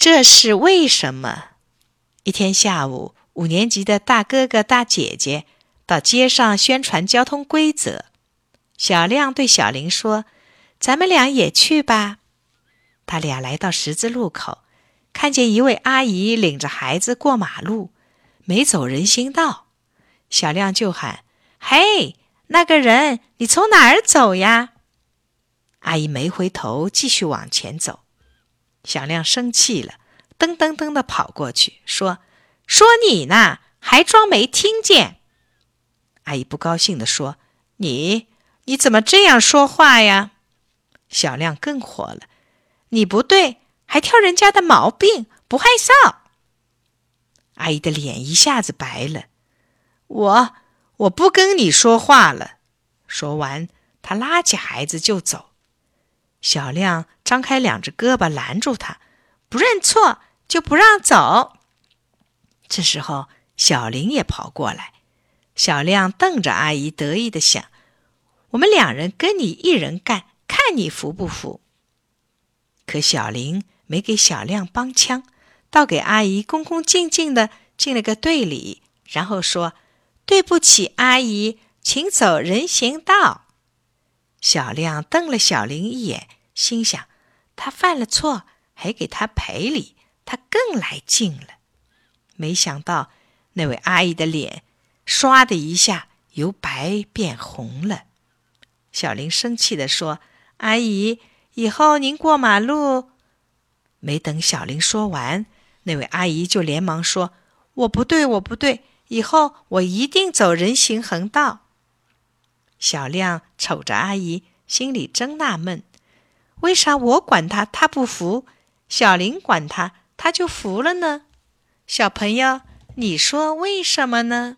这是为什么？一天下午，五年级的大哥哥、大姐姐到街上宣传交通规则。小亮对小林说：“咱们俩也去吧。”他俩来到十字路口，看见一位阿姨领着孩子过马路，没走人行道。小亮就喊：“嘿，那个人，你从哪儿走呀？”阿姨没回头，继续往前走。小亮生气了，噔噔噔的跑过去，说：“说你呢，还装没听见？”阿姨不高兴的说：“你你怎么这样说话呀？”小亮更火了：“你不对，还挑人家的毛病，不害臊！”阿姨的脸一下子白了：“我我不跟你说话了。”说完，他拉起孩子就走。小亮张开两只胳膊拦住他，不认错就不让走。这时候，小林也跑过来。小亮瞪着阿姨，得意的想：“我们两人跟你一人干，看你服不服？”可小林没给小亮帮腔，倒给阿姨恭恭敬敬的敬了个对礼，然后说：“对不起，阿姨，请走人行道。”小亮瞪了小林一眼，心想：他犯了错，还给他赔礼，他更来劲了。没想到那位阿姨的脸唰的一下由白变红了。小林生气地说：“阿姨，以后您过马路……”没等小林说完，那位阿姨就连忙说：“我不对，我不对，以后我一定走人行横道。”小亮瞅着阿姨，心里真纳闷：为啥我管他他不服，小林管他他就服了呢？小朋友，你说为什么呢？